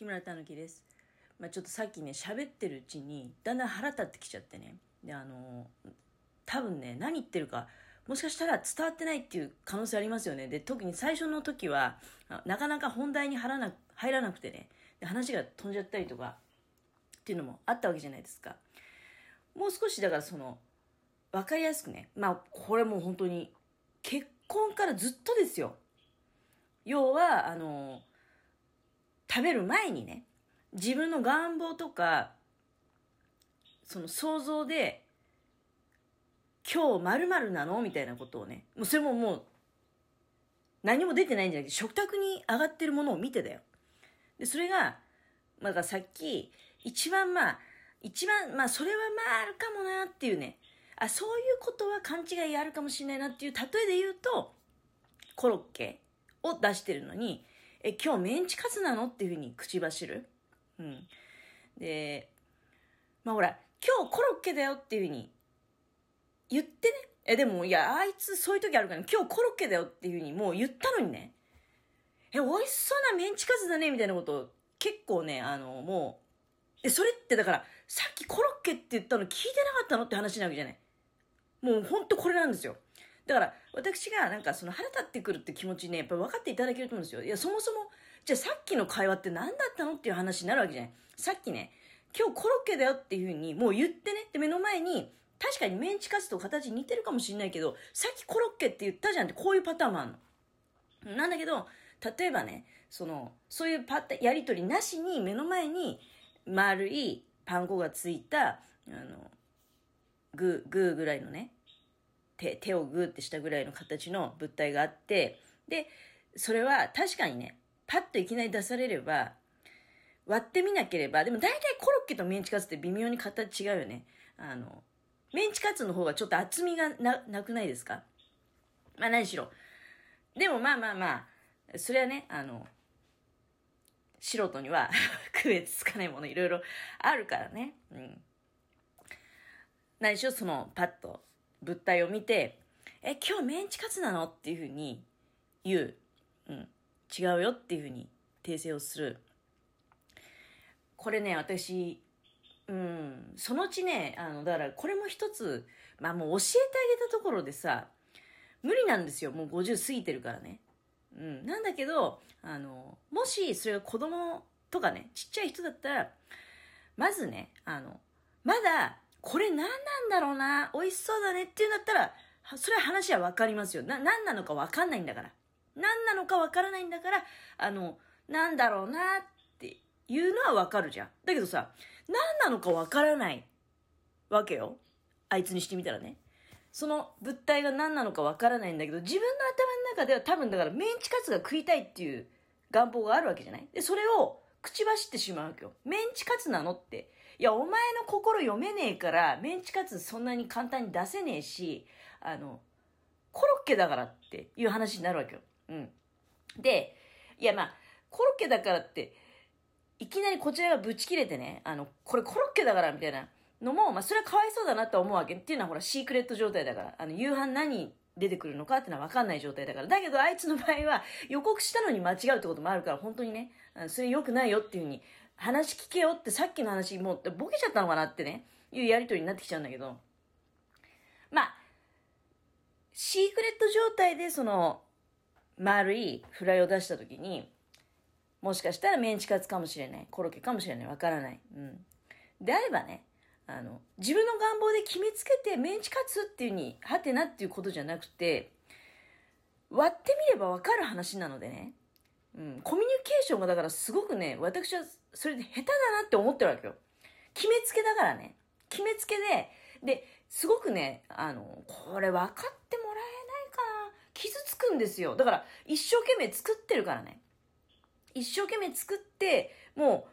木村たぬきです。まあ、ちょっとさっきね、喋ってるうちに、だんだん腹立ってきちゃってね。で、あの多分ね、何言ってるか、もしかしたら伝わってないっていう可能性ありますよね。で、特に最初の時は、なかなか本題に入らな入らなくてねで、話が飛んじゃったりとか、っていうのもあったわけじゃないですか。もう少しだからその、わかりやすくね、まあ、これもう本当に、結婚からずっとですよ。要は、あの、食べる前にね、自分の願望とか、その想像で、今日〇〇なの？みたいなことをね、もうそれももう、何も出てないんじゃなくて、食卓に上がってるものを見てだよ。で、それが、まあ、ださっき、一番まあ、一番、まあ、それはまあ、あるかもなっていうね、あ、そういうことは勘違いあるかもしれないなっていう例えで言うと、コロッケを出してるのに、え、今日メンチカツなの？っていうふうに口走る？うん。で、まあほら、今日コロッケだよっていうふうに言ってね。え、でも、いや、あいつそういう時あるから、今日コロッケだよっていうふうにもう言ったのにね。え、美味しそうなメンチカツだね、みたいなことを結構ね、あの、もう、え、それってだから、さっきコロッケって言ったの聞いてなかったのって話なわけじゃない。もうほんとこれなんですよ。だから、私がなんかその腹立ってくるって気持ちね、やっぱ分かっていただけると思うんですよ。いや、そもそも、じゃあさっきの会話って何だったのっていう話になるわけじゃない。さっきね、今日コロッケだよっていうふうにもう言ってね、で、目の前に、確かにメンチカツと形似てるかもしれないけど、さっきコロッケって言ったじゃんってこういうパターンもあるの。なんだけど、例えばね、その、そういうパやりとりなしに目の前に丸いパン粉がついた、あの、グー、グーぐらいのね、手、手をグーってしたぐらいの形の物体があって、で、それは確かにね、パッといきなり出されれば、割ってみなければ、でも大体コロッケとメンチカツって微妙に形違うよね。あの、メンチカツの方がちょっと厚みがな、なくないですか？まあ何しろ。でもまあまあまあ、それはね、あの、素人には 区別つかないものいろいろあるからね。うん。何しろそのパッと物体を見て、え、今日メンチカツなの？っていうふうに言う。うん。違うよっていうふうに訂正をする。これね、私、うん、そのうちね、あの、だからこれも一つ、まあもう教えてあげたところでさ、無理なんですよ。もう50過ぎてるからね。うん。なんだけど、あの、もしそれが子供とかね、ちっちゃい人だったら、まずね、あの、まだ、これ何なんだろうな、美味しそうだねっていうんだったら、それは話はわかりますよ。な、何なのかわかんないんだから。何なのかわからないんだから、あの、なんだろうなっていうのはわかるじゃん。だけどさ、何なのかわからないわけよ。あいつにしてみたらね。その物体が何なのかわからないんだけど、自分の頭の中では多分だからメンチカツが食いたいっていう願望があるわけじゃないで、それを口走ってしまうわけよ。メンチカツなのって。いや、お前の心読めねえから、メンチカツそんなに簡単に出せねえし、あの、コロッケだからっていう話になるわけよ。うん。で、いやまあ、コロッケだからって、いきなりこちらがブチ切れてね、あの、これコロッケだからみたいなのも、まあそれはかわいそうだなと思うわけ。っていうのはほら、シークレット状態だから、あの、夕飯何出てくるのかってのは分かんない状態だから。だけどあいつの場合は予告したのに間違うってこともあるから、本当にね、それ良くないよっていうふうに話聞けよってさっきの話もうボケちゃったのかなってね、いうやりとりになってきちゃうんだけど、まあ、シークレット状態でその、丸いフライを出した時に、もしかしたらメンチカツかもしれない。コロッケかもしれない。わからない。うん。であればね、あの、自分の願望で決めつけてメンチカツっていうに、はてなっていうことじゃなくて、割ってみればわかる話なのでね。うん。コミュニケーションがだからすごくね、私はそれで下手だなって思ってるわけよ。決めつけだからね。決めつけで、で、すごくね、あの、これ分かってもらえないかな。傷つくんですよ。だから、一生懸命作ってるからね。一生懸命作って、も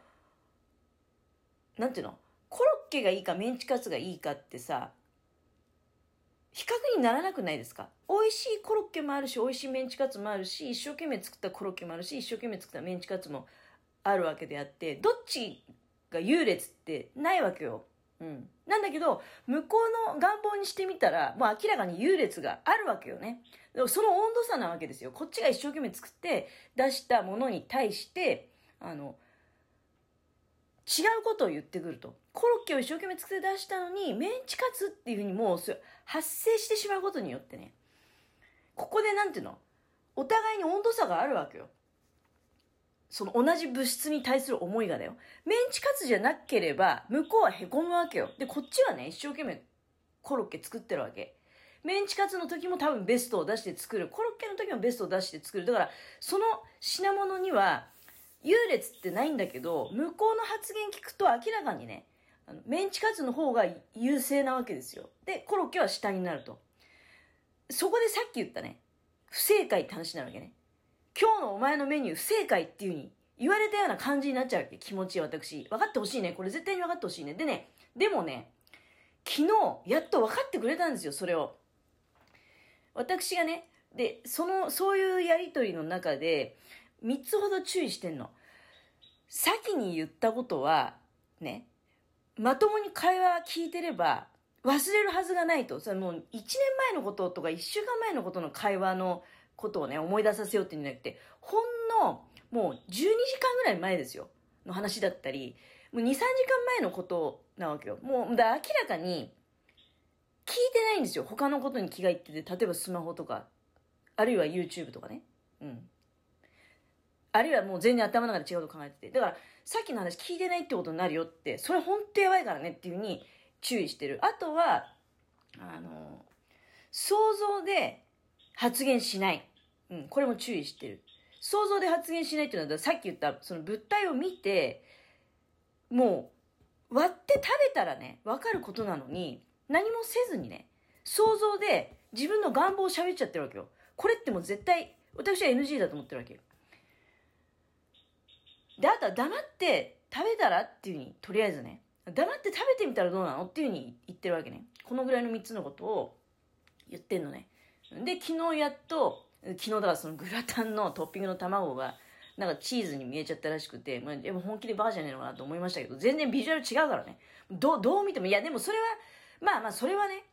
う、なんていうの？コロッケがいいかメンチカツがいいかってさ、比較にならなくないですか？美味しいコロッケもあるし、美味しいメンチカツもあるし、一生懸命作ったコロッケもあるし、一生懸命作ったメンチカツもあるわけであって、どっちが優劣ってないわけよ。うん。なんだけど、向こうの願望にしてみたら、もう明らかに優劣があるわけよね。でもその温度差なわけですよ。こっちが一生懸命作って出したものに対して、あの、違うことを言ってくると。コロッケを一生懸命作って出したのに、メンチカツっていうふうにもう発生してしまうことによってね、ここでなんていうの？お互いに温度差があるわけよ。その同じ物質に対する思いがだよ。メンチカツじゃなければ、向こうは凹むわけよ。で、こっちはね、一生懸命コロッケ作ってるわけ。メンチカツの時も多分ベストを出して作る。コロッケの時もベストを出して作る。だから、その品物には、優劣ってないんだけど、向こうの発言聞くと明らかにね、あのメンチカツの方が優勢なわけですよ。で、コロッケは下になると。そこでさっき言ったね、不正解って話なわけね。今日のお前のメニュー不正解っていう風に言われたような感じになっちゃうわけ。気持ち私。分かってほしいね。これ絶対に分かってほしいね。でね、でもね、昨日、やっと分かってくれたんですよ、それを。私がね、で、その、そういうやりとりの中で、3つほど注意してんの。先に言ったことは、ね、まともに会話聞いてれば、忘れるはずがないと。それもう1年前のこととか1週間前のことの会話のことをね、思い出させようっていうんじゃなくて、ほんの、もう12時間ぐらい前ですよ。の話だったり、もう2、3時間前のことなわけよ。もう、だ明らかに、聞いてないんですよ。他のことに気がいってて、例えばスマホとか、あるいは YouTube とかね。うん。あるいはもう全然頭の中で違うこと考えてて。だから、さっきの話聞いてないってことになるよって、それ本当やばいからねっていうふうに注意してる。あとは、あの、想像で発言しない。うん、これも注意してる。想像で発言しないっていうのは、さっき言ったその物体を見て、もう、割って食べたらね、わかることなのに、何もせずにね、想像で自分の願望を喋っちゃってるわけよ。これってもう絶対、私は NG だと思ってるわけよ。で、あとは黙って食べたらっていうふうに、とりあえずね、黙って食べてみたらどうなのっていうふうに言ってるわけね。このぐらいの3つのことを言ってんのね。で、昨日やっと、昨日だからそのグラタンのトッピングの卵が、なんかチーズに見えちゃったらしくて、まあ、でも本気でバカじゃねえのかなと思いましたけど、全然ビジュアル違うからね。どどう見ても、いやでもそれは、まあまあそれはね、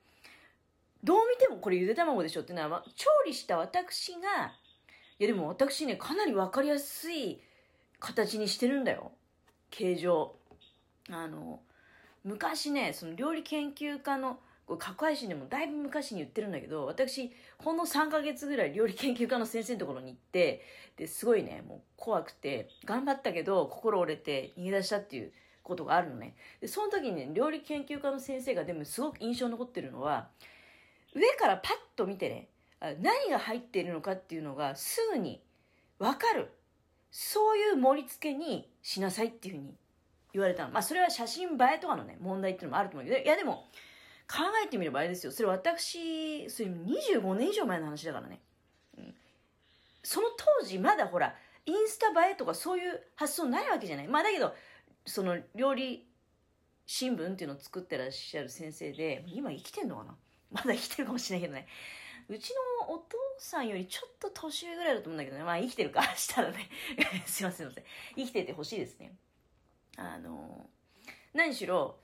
どう見てもこれゆで卵でしょっていうのは、調理した私が、いやでも私ね、かなりわかりやすい形にしてるんだよ。形状。あの、昔ね、その料理研究家のこれ過去配信でもだいぶ昔に言ってるんだけど、私、ほんの3ヶ月ぐらい料理研究家の先生のところに行って、で、すごいね、もう怖くて、頑張ったけど、心折れて逃げ出したっていうことがあるのね。で、その時にね、料理研究家の先生がでもすごく印象に残ってるのは、上からパッと見てね、何が入っているのかっていうのがすぐにわかる。そういう盛り付けにしなさいっていうふうに言われたの。まあそれは写真映えとかのね、問題っていうのもあると思うけど、いやでも、考えてみればあれですよ。それ私、それ25年以上前の話だからね。うん、その当時まだほら、インスタ映えとかそういう発想ないわけじゃない。まあだけど、その料理新聞っていうのを作ってらっしゃる先生で、今生きてんのかな？まだ生きてるかもしれないけどね。うちのお父さんよりちょっと年上ぐらいだと思うんだけどね。まあ生きてるか したらね。すいませんすいません。生きててほしいですね。あの、何しろ、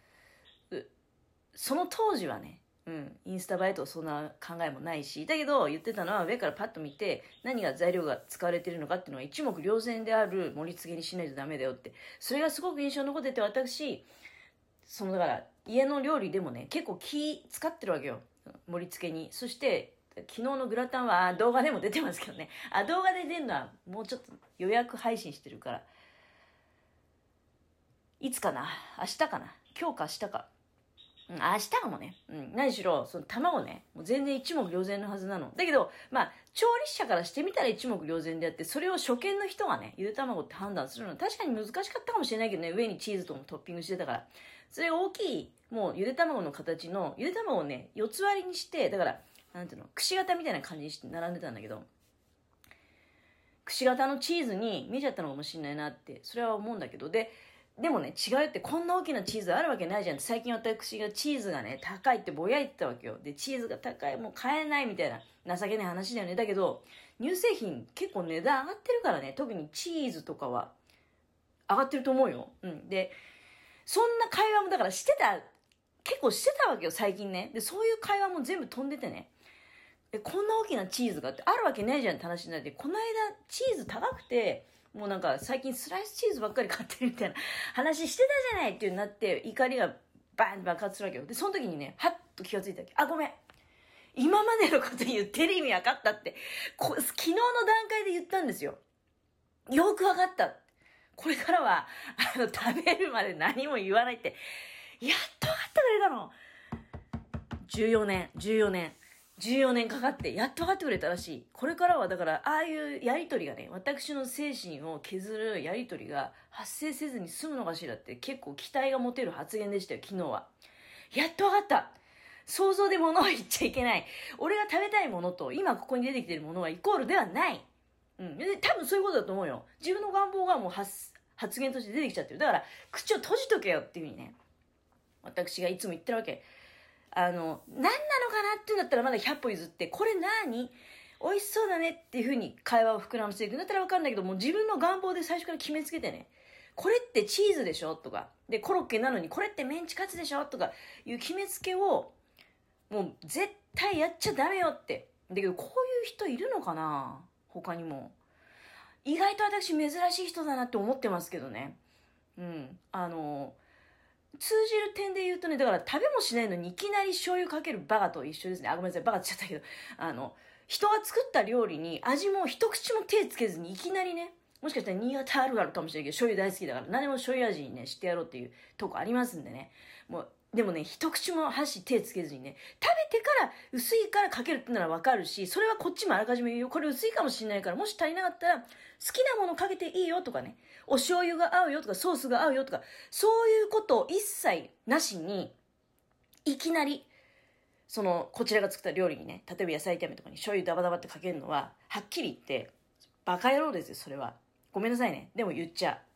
その当時はね、うん、インスタ映えとそんな考えもないし、だけど言ってたのは上からパッと見て何が材料が使われてるのかっていうのは一目瞭然である盛り付けにしないとダメだよって。それがすごく印象に残ってて私、そのだから家の料理でもね、結構気使ってるわけよ。盛り付けに。そして昨日のグラタンは動画でも出てますけどね。あ、動画で出るのはもうちょっと予約配信してるから。いつかな？明日かな？今日か明日か。うん、明日かもね。うん、何しろ、その卵ね、もう全然一目瞭然のはずなの。だけど、まあ、調理者からしてみたら一目瞭然であって、それを初見の人がね、ゆで卵って判断するのは確かに難しかったかもしれないけどね、上にチーズともトッピングしてたから。それ大きい、もうゆで卵の形の、ゆで卵をね、四つ割りにして、だから、なんていうの、くし形みたいな感じにして並んでたんだけど、くし形のチーズに見えちゃったのかもしれないなって、それは思うんだけど、で、でもね、違うってこんな大きなチーズあるわけないじゃん最近私がチーズがね、高いってぼやいてたわけよ。で、チーズが高い、もう買えないみたいな情けない話だよね。だけど、乳製品結構値段上がってるからね、特にチーズとかは上がってると思うよ。うん。で、そんな会話もだからしてた、結構してたわけよ、最近ね。で、そういう会話も全部飛んでてね。え、こんな大きなチーズがってあるわけないじゃんって話になって、この間チーズ高くて、もうなんか最近スライスチーズばっかり買ってるみたいな話してたじゃないっていうなって怒りがバンって爆発するわけよ。で、その時にね、はっと気がついたわけ。あ、ごめん。今までのこと言ってる意味分かったってこ、昨日の段階で言ったんですよ。よく分かった。これからは、あの、食べるまで何も言わないって、やっと分かってくれたの。14年、14年。14年かかってやっと分かってくれたらしい。これからはだからああいうやりとりがね、私の精神を削るやりとりが発生せずに済むのかしらって結構期待が持てる発言でしたよ、昨日は。やっと分かった想像で物を言っちゃいけない。俺が食べたいものと今ここに出てきてるものはイコールではない。うん。で、多分そういうことだと思うよ。自分の願望がもう発発言として出てきちゃってる。だから、口を閉じとけよっていうふうにね、私がいつも言ってるわけ。あの、何なのかなっていうんだったらまだ100歩譲って、これ何？美味しそうだねっていうふうに会話を膨らませていくんだったらわかんないけど、もう自分の願望で最初から決めつけてね、これってチーズでしょ？とか、で、コロッケなのにこれってメンチカツでしょ？とかいう決めつけを、もう絶対やっちゃダメよって。だけど、こういう人いるのかな？他にも。意外と私珍しい人だなって思ってますけどね。うん。あの、通じる点で言うとね、だから食べもしないのにいきなり醤油かけるバカと一緒ですね。あ、ごめんなさい、バカって言っちゃったけど、あの、人が作った料理に味も一口も手つけずにいきなりね、もしかしたら新潟あるあるかもしれないけど、醤油大好きだから、何でも醤油味にね、してやろうっていうとこありますんでね。もう、でもね、一口も箸手つけずにね、食べてから薄いからかけるってならわかるし、それはこっちもあらかじめ言うよ。これ薄いかもしれないから、もし足りなかったら、好きなものかけていいよとかね、お醤油が合うよとか、ソースが合うよとか、そういうことを一切なしに、いきなり、その、こちらが作った料理にね、例えば野菜炒めとかに醤油ダバダバってかけるのは、はっきり言って、バカ野郎ですよ、それは。ごめんなさいね。でも言っちゃ